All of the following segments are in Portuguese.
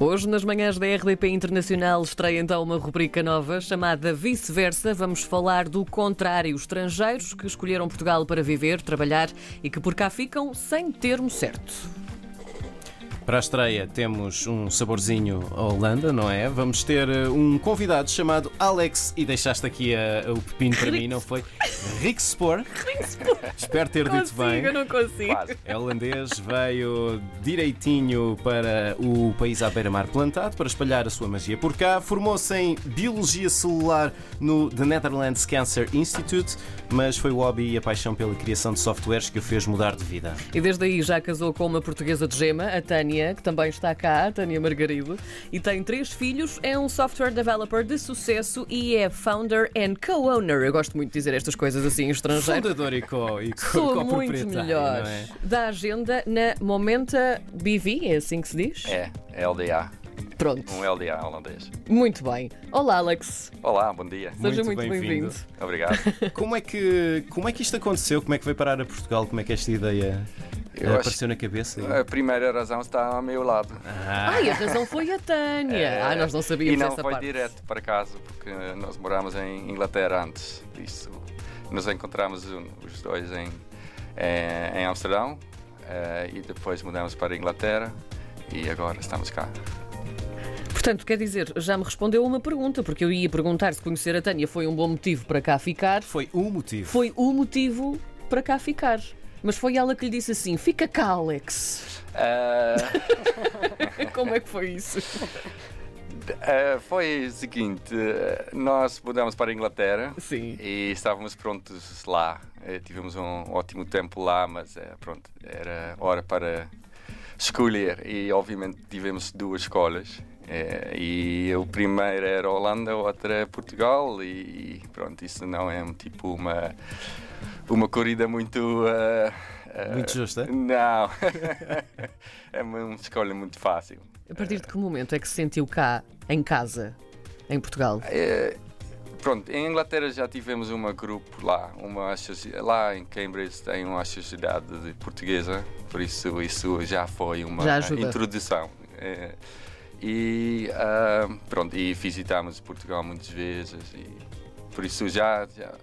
Hoje, nas manhãs da RDP Internacional, estreia então uma rubrica nova chamada Vice-Versa. Vamos falar do contrário, estrangeiros que escolheram Portugal para viver, trabalhar e que por cá ficam sem termo certo. Para a estreia temos um saborzinho à Holanda, não é? Vamos ter uh, um convidado chamado Alex e deixaste aqui uh, o pepino para mim, não foi? Rixspor. Espero ter dito Consigo, bem. eu não consigo. É holandês, veio direitinho para o país à beira-mar plantado para espalhar a sua magia por cá. Formou-se em Biologia Celular no The Netherlands Cancer Institute, mas foi o hobby e a paixão pela criação de softwares que o fez mudar de vida. E desde aí já casou com uma portuguesa de gema, a Tânia, que também está cá, Tânia Margarido, e tem três filhos, é um software developer de sucesso e é founder and co-owner. Eu gosto muito de dizer estas coisas assim, estrangeiro. Fundador e co- e co- Sou muito co-proprietário, melhor. é? Da agenda na Momenta BV, é assim que se diz? É, LDA, Pronto, um LDA holandês. muito bem. Olá, Alex. Olá, bom dia. Seja Muito muito bem-vindo. bem-vindo. Obrigado. Como é, que, como é que isto aconteceu? Como é que veio parar a Portugal? Como é que esta ideia Eu acho- apareceu na cabeça? A primeira razão está ao meu lado. Ah, Ai, a razão foi a Tânia. Ah, nós não e sabíamos não essa foi parte. direto para casa, porque nós moramos em Inglaterra antes. Por isso, nos encontramos um, os dois em, eh, em Amsterdão e depois mudamos para a Inglaterra e agora estamos cá. Portanto, quer dizer, já me respondeu uma pergunta, porque eu ia perguntar se conhecer a Tânia foi um bom motivo para cá ficar. foi o motivo. Foi o motivo para cá ficar. Mas foi ela que lhe disse assim: fica cá, Alex. Eh, Como é que foi isso? eh, foi o seguinte: eh, nós mudamos para a Inglaterra. Sim. E estávamos prontos lá. Eh, Tivemos um ótimo tempo lá, mas eh, pronto, era hora para escolher. E obviamente tivemos duas escolas. Eh, E o primeiro era Holanda, o outro é Portugal. E pronto, isso não é um tipo uma, uma corrida muito. eh, Muito justa? Não. é uma escolha muito fácil. A partir de que momento é que se sentiu cá, em casa, em Portugal? É, pronto, em Inglaterra já tivemos um grupo lá, uma lá em Cambridge tem uma sociedade de portuguesa, por isso isso já foi uma Já introdução. É, e ah, pronto, e visitámos Portugal muitas vezes e por isso já, já-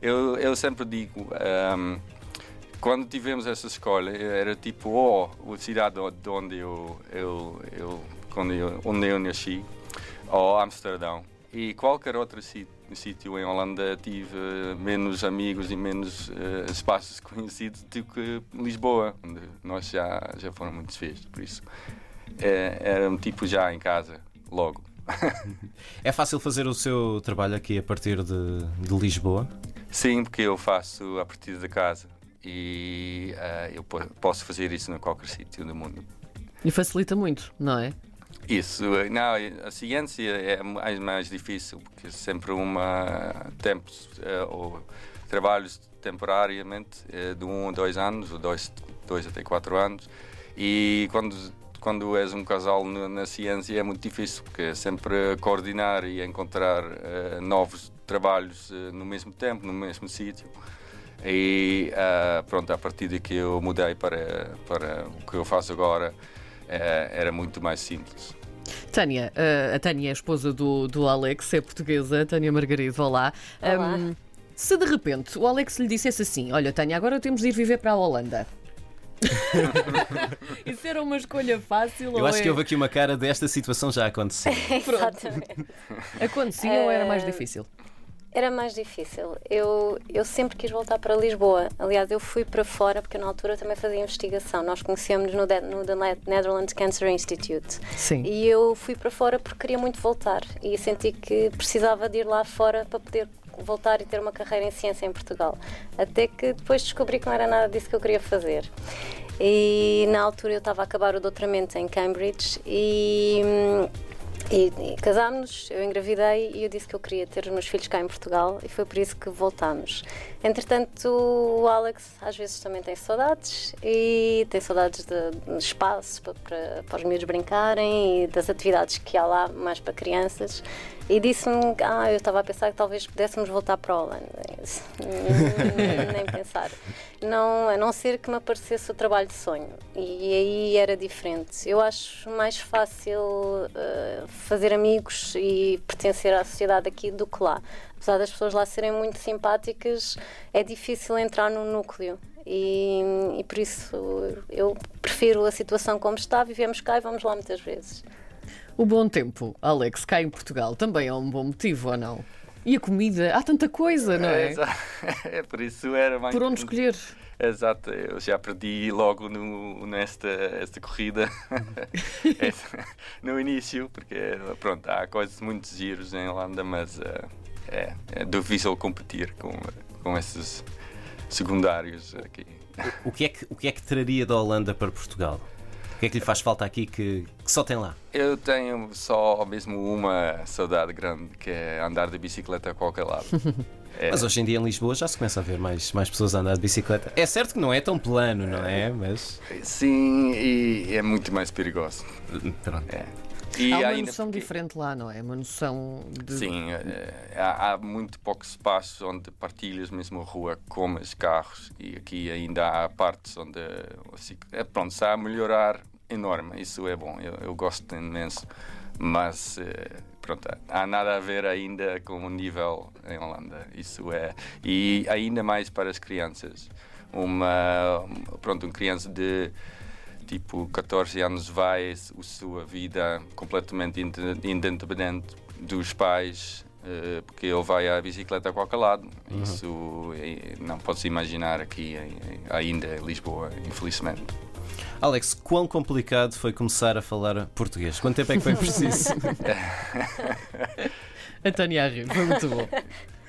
eu, eu sempre digo ahm, quando tivemos essa escola era tipo oh, a cidade de onde eu, eu, eu, quando eu, onde eu nasci ou Amsterdão e qualquer outro si- sítio em Holanda tive eh, menos amigos e menos eh, espaços conhecidos do que Lisboa onde nós já já foram muitas vezes por isso eh, era um tipo já em casa logo É fácil fazer o seu trabalho aqui a partir de, de Lisboa? Sim, porque eu faço a partir de casa e eh, eu po- posso fazer isso em qualquer sítio do mundo. E facilita muito, não é? Isso, eh, não, a ciência é mais, mais difícil porque sempre uma tempos eh, ou trabalhos temporariamente eh, de um ou dois anos ou dois, dois até quatro anos. E quando quando és um casal na, ciência é muito difícil porque é sempre coordenar e encontrar eh, novos trabalhos eh, no mesmo tempo no mesmo sítio. E ah, pronto a partir de que eu mudei para para o que eu faço agora era muito mais simples Tânia, eh, a Tânia é a esposa do, do Alex, é portuguesa, Tânia Margarido, olá. Olá. Ahm, se de repente o Alex lhe dissesse assim: Olha, Tânia, agora temos de ir viver para a Holanda. Isso era uma escolha fácil Eu ou acho é... que houve aqui uma cara desta situação já aconteceu. Exatamente. acontecia ou era mais Eh, difícil? Era mais difícil. Eu, eu sempre quis voltar para Lisboa. Aliás, eu fui para fora porque na altura também fazia investigação. Nós conhecemos no, no The Netherlands Cancer Institute. Sim. E eu fui para fora porque queria muito voltar. E senti que precisava de ir lá fora para poder voltar e ter uma carreira em ciência em Portugal. Até que depois descobri que não era nada disso que eu queria fazer. E na altura eu estava a acabar o doutoramento em Cambridge e hum, E, e casámos, eu engravidei e eu disse que eu queria ter os meus filhos cá em Portugal e foi por isso que voltámos. Entretanto, o Alex às vezes também tem saudades e tem saudades de, de espaço para, para, para os miúdos brincarem e das atividades que há lá mais para crianças. E disse-me, ah, eu estava a pensar que talvez pudéssemos voltar para a Holanda. Nem pensar. Não, a não ser que me aparecesse o trabalho de sonho. E aí era diferente. Eu acho mais fácil uh, fazer amigos e pertencer à sociedade aqui do que lá. Apesar das pessoas lá serem muito simpáticas, é difícil entrar no núcleo. E, e por isso eu prefiro a situação como está, vivemos cá e vamos lá muitas vezes. O bom tempo, Alex, cá em Portugal, também é um bom motivo ou não? E a comida? Há tanta coisa, não é? É, é por isso era mais. Por onde escolher? Exato, eu já perdi logo no, nesta esta corrida no início, porque pronto, há coisas muito giros em Holanda, mas uh, é, é difícil competir com, com esses secundários aqui. O, o, que é que, o que é que traria da Holanda para Portugal? O que é que lhe faz falta aqui que, que só tem lá? Eu tenho só mesmo uma saudade grande, que é andar de bicicleta a qualquer lado. É. Mas hoje em dia em Lisboa já se começa a ver mais, mais pessoas a andar de bicicleta. É certo que não é tão plano, não é? Mas... Sim, e é muito mais perigoso. Pronto. É. E há uma ainda noção porque... diferente lá, não é? Uma noção de. Sim, é, há, há, muito pouco espaço onde partilhas mesmo a rua com os carros e aqui ainda há partes onde. Assim, é, pronto, está a melhorar enorme, isso é bom, eu, eu gosto imenso, mas eh, pronto, há nada a ver ainda com o nível em Holanda, isso é, e ainda mais para as crianças. Uma, pronto, uma criança de tipo 14 anos vai a sua vida completamente independente dos pais eh, porque ele vai à bicicleta a qualquer lado. Uhum. Isso eh, não pode-se imaginar aqui ainda em Lisboa, infelizmente. Alex, quão complicado foi começar a falar português? Quanto tempo é que foi preciso? António Arrio, foi muito bom.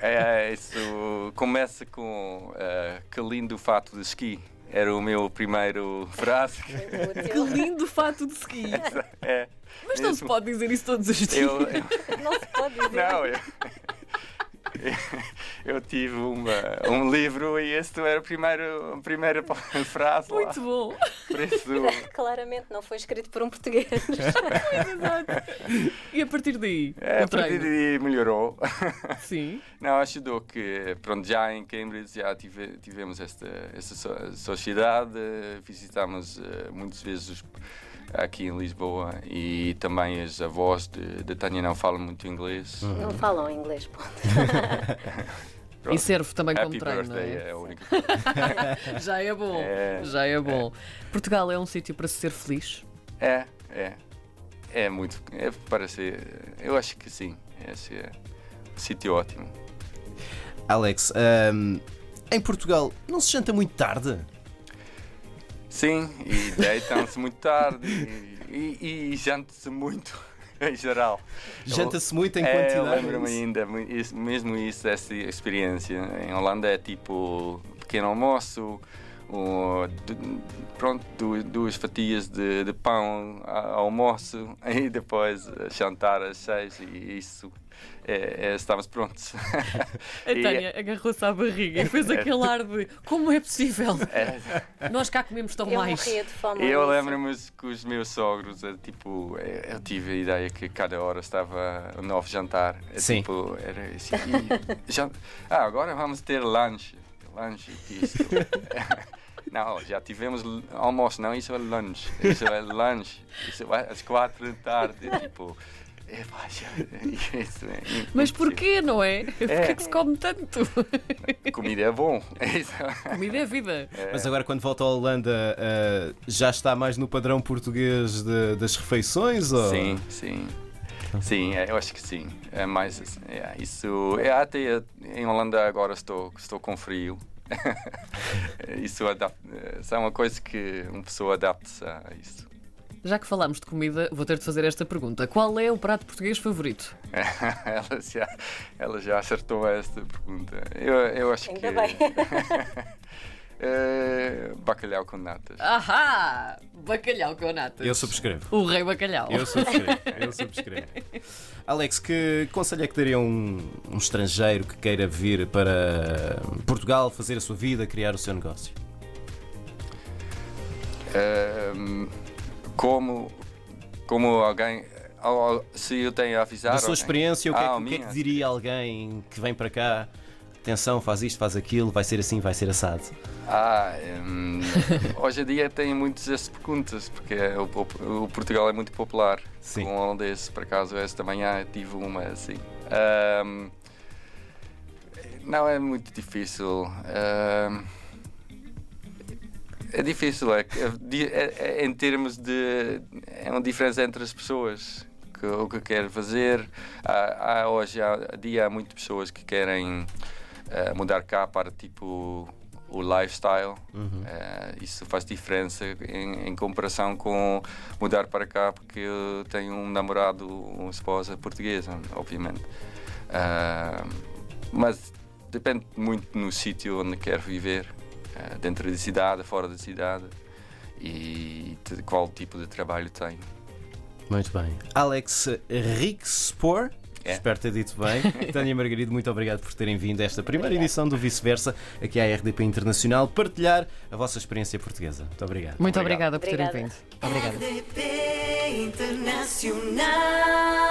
É, isso começa com uh, que lindo fato de esqui. Era o meu primeiro frase. que lindo fato de ski. É, Mas não se pode dizer isso todos os dias. Eu, eu... Não se pode dizer. Não, eu... eu tive uma, um livro e esse era a primeira, a primeira frase. Muito lá. bom. Por isso... Claramente não foi escrito por um português. e a partir daí? É, a partir daí melhorou. Sim. Não, ajudou que, pronto, já em Cambridge já tive, tivemos esta, esta sociedade, visitámos uh, muitas vezes os aqui em Lisboa e também as avós de, de Tânia não falam muito inglês. Uhum. Não falam inglês, ponto. E serve também Happy como treino, birthday é? é a única. já é bom, É, já é bom. Portugal é um sítio para se ser feliz? É, é. É muito. É para ser. Eu acho que sim. Esse é um sítio ótimo. Alex, hum, em Portugal não se janta muito tarde? Sim, e deitam-se muito tarde e, e, e janta-se muito, em geral. Janta-se muito em É, eu quantidade? lembro-me ainda, mu- isso- mesmo isso, essa experiência. Em Holanda é tipo pequeno almoço, o- du- pronto, du- duas fatias de, de pão ao almoço e depois eh, jantar às seis e isso é, é, estamos prontos. A E- Tânia agarrou-se à barriga e fez aquele ar de como é possível? é, Nós cá comemos tão Eu mais. morria de fome. eu lembro-me que os meus sogros, é, tipo, é, eu tive a ideia que cada hora estava um novo jantar. É, Sim. Tipo, era assim, e ah, agora vamos ter lanche. Lanche, isto. Não, já tivemos almoço, não, isso é lanche. Isso é lanche. Isso é às quatro da tarde. Tipo, é, já- isso é Mas porquê, não é? Porquê que se come tanto? Comida é bom. Comida é vida. Mas agora, quando volta à Holanda, ah, já está mais no padrão português de- das refeições? Ou... Sim, sim. Sim, é, eu acho que sim. É mais assim, é, isso. É, até em Holanda agora estou estou com frio. isso adapta, é uma coisa que uma pessoa adapta-se a isso. Já que falámos de comida, vou ter de fazer esta pergunta. Qual é o prato português favorito? ela, já, ela já acertou esta pergunta. Eu, eu acho Ainda que bem. Eh, bacalhau com natas. Ahá! Bacalhau com natas. Eu subscrevo. O rei bacalhau. Eu subscrevo. Eu subscrevo. Alex, que conselho é que daria um, um estrangeiro que queira vir para Portugal fazer a sua vida, criar o seu negócio? Ehm, como, como alguém. Se eu tenho a avisar. Da sua alguém- experiência, o que, é, Ah, que- a o que é que minha? diria alguém que vem para cá? Atenção, faz isto, faz aquilo, vai ser assim, vai ser assado. Ah, hum, hoje em dia tem muitas essas perguntas, porque o, pop- o Portugal é muito popular. Sim. Com um holandês, por acaso, esta manhã tive uma assim. Ahm, não é muito difícil. Ahm, é difícil, é, é é- é em termos de. É uma diferença entre as pessoas. Que, o que quer fazer. Há, há hoje há, dia há muitas pessoas que querem eh, mudar cá para tipo o lifestyle. Eh, isso faz diferença em, em comparação com mudar para cá porque eu tenho um namorado, uma esposa portuguesa, obviamente. Ah, mas depende muito no sítio onde quero viver, eh, dentro da cidade, fora da cidade e de qual tipo de trabalho tenho. Muito bem. Alex Rixpor. É. Espero ter dito bem. Tânia Margarido, muito obrigado por terem vindo a esta primeira edição do Vice-Versa, aqui à RDP Internacional, partilhar a vossa experiência portuguesa. Muito obrigado. Muito Obrigado. obrigada por terem Obrigada. vindo. Obrigada. RDP Internacional.